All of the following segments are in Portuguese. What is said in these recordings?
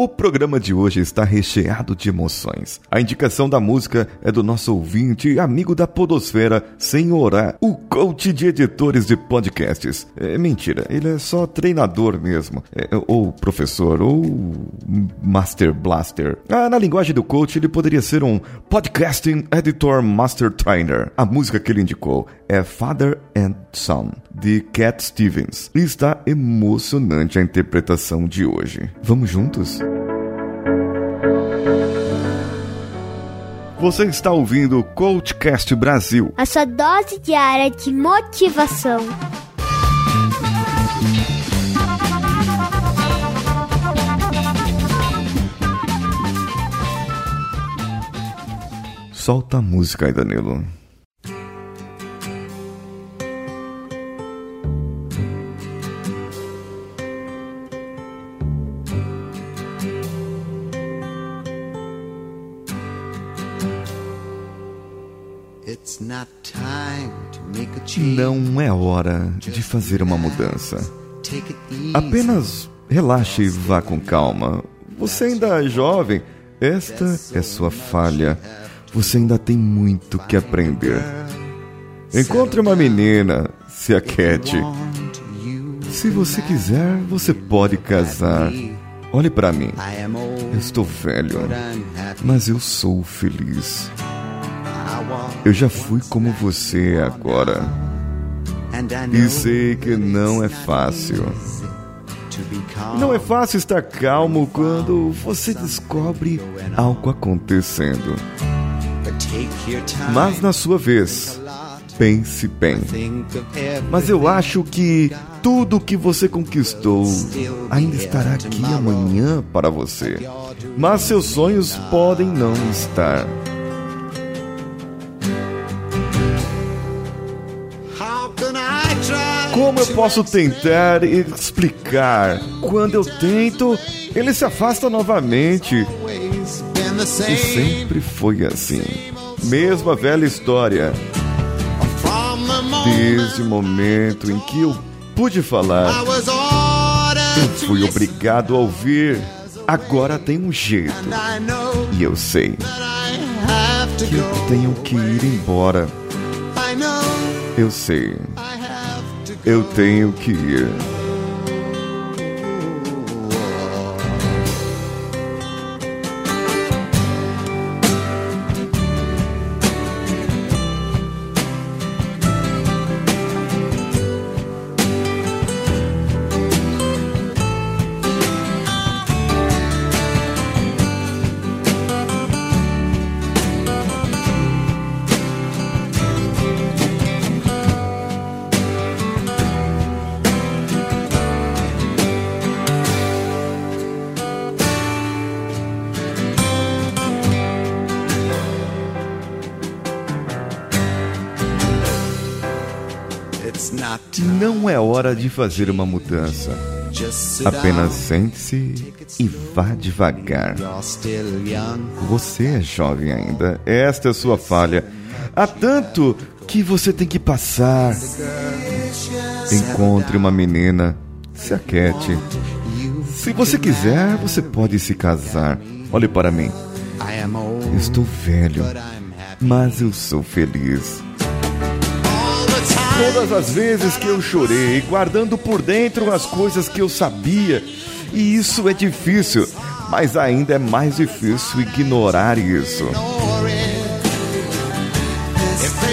O programa de hoje está recheado de emoções. A indicação da música é do nosso ouvinte e amigo da Podosfera, Senhorá, o coach de editores de podcasts. É mentira, ele é só treinador mesmo. É, ou professor, ou Master Blaster. Ah, na linguagem do coach, ele poderia ser um Podcasting Editor Master Trainer. A música que ele indicou é Father and Son, de Cat Stevens. E está emocionante a interpretação de hoje. Vamos juntos? Você está ouvindo o Coachcast Brasil. A sua dose diária de motivação. Solta a música aí, Danilo. Não é hora de fazer uma mudança. Apenas relaxe e vá com calma. Você ainda é jovem. Esta é sua falha. Você ainda tem muito que aprender. Encontre uma menina, se aquete. Se você quiser, você pode casar. Olhe para mim. Eu estou velho, mas eu sou feliz. Eu já fui como você agora. E sei que não é fácil. Não é fácil estar calmo quando você descobre algo acontecendo. Mas na sua vez, pense bem. Mas eu acho que tudo que você conquistou ainda estará aqui amanhã para você. Mas seus sonhos podem não estar. Como eu posso tentar explicar? Quando eu tento, ele se afasta novamente. E sempre foi assim. Mesma velha história. Desde o momento em que eu pude falar, eu fui obrigado a ouvir. Agora tem um jeito. E eu sei que eu tenho que ir embora. Eu sei eu tenho que ir. Não é hora de fazer uma mudança. Apenas sente-se e vá devagar. Você é jovem ainda. Esta é a sua falha. Há tanto que você tem que passar. Encontre uma menina. Se aquete. Se você quiser, você pode se casar. Olhe para mim. Estou velho, mas eu sou feliz. Todas as vezes que eu chorei, guardando por dentro as coisas que eu sabia, e isso é difícil, mas ainda é mais difícil ignorar isso.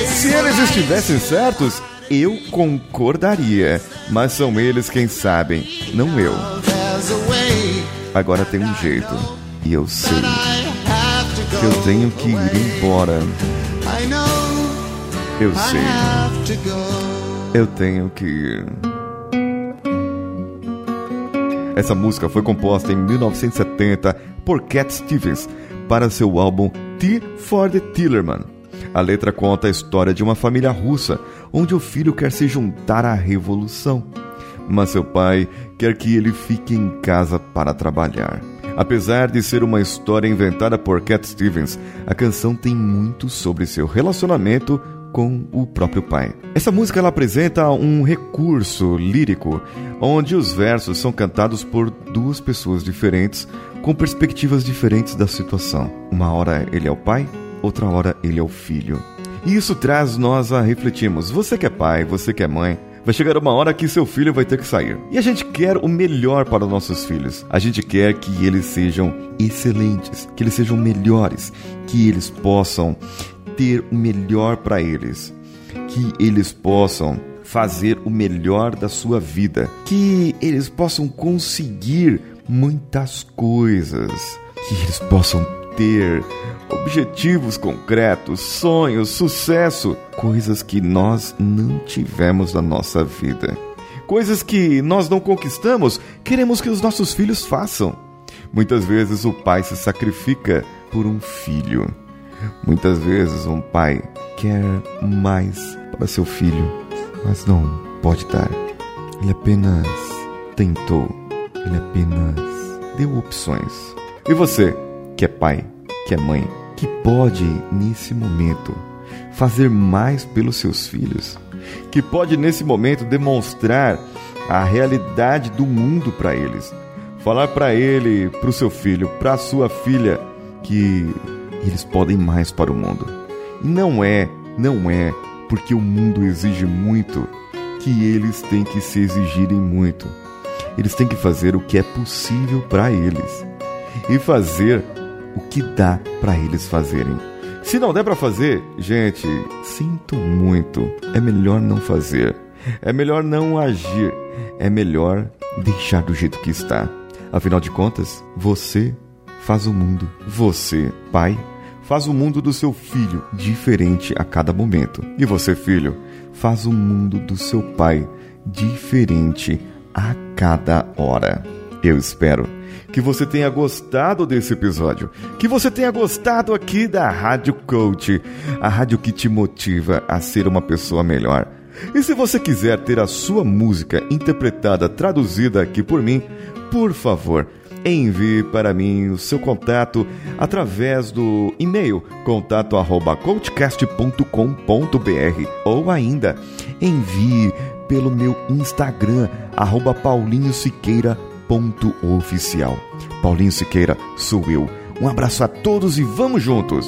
Se eles estivessem certos, eu concordaria, mas são eles quem sabem, não eu. Agora tem um jeito, e eu sei que eu tenho que ir embora. Eu sei. Eu tenho que ir. Essa música foi composta em 1970 por Cat Stevens para seu álbum T for the Tillerman. A letra conta a história de uma família russa onde o filho quer se juntar à revolução, mas seu pai quer que ele fique em casa para trabalhar. Apesar de ser uma história inventada por Cat Stevens, a canção tem muito sobre seu relacionamento com o próprio pai. Essa música ela apresenta um recurso lírico onde os versos são cantados por duas pessoas diferentes com perspectivas diferentes da situação. Uma hora ele é o pai, outra hora ele é o filho. E isso traz nós a refletirmos. Você que é pai, você que é mãe, vai chegar uma hora que seu filho vai ter que sair. E a gente quer o melhor para os nossos filhos. A gente quer que eles sejam excelentes, que eles sejam melhores, que eles possam ter o melhor para eles, que eles possam fazer o melhor da sua vida, que eles possam conseguir muitas coisas, que eles possam ter objetivos concretos, sonhos, sucesso, coisas que nós não tivemos na nossa vida. Coisas que nós não conquistamos, queremos que os nossos filhos façam. Muitas vezes o pai se sacrifica por um filho. Muitas vezes um pai quer mais para seu filho, mas não pode dar. Ele apenas tentou, ele apenas deu opções. E você, que é pai, que é mãe, que pode, nesse momento, fazer mais pelos seus filhos, que pode, nesse momento, demonstrar a realidade do mundo para eles, falar para ele, para o seu filho, para sua filha, que eles podem mais para o mundo. E não é, não é porque o mundo exige muito que eles têm que se exigirem muito. Eles têm que fazer o que é possível para eles e fazer o que dá para eles fazerem. Se não der para fazer, gente, sinto muito. É melhor não fazer. É melhor não agir. É melhor deixar do jeito que está. Afinal de contas, você faz o mundo. Você, pai, faz o mundo do seu filho diferente a cada momento. E você, filho, faz o mundo do seu pai diferente a cada hora. Eu espero que você tenha gostado desse episódio, que você tenha gostado aqui da Rádio Coach, a rádio que te motiva a ser uma pessoa melhor. E se você quiser ter a sua música interpretada, traduzida aqui por mim, por favor, envie para mim o seu contato através do e-mail contato@coachcast.com.br ou ainda envie pelo meu Instagram arroba Paulinho Siqueira ponto oficial. Paulinho Siqueira sou eu. Um abraço a todos e vamos juntos!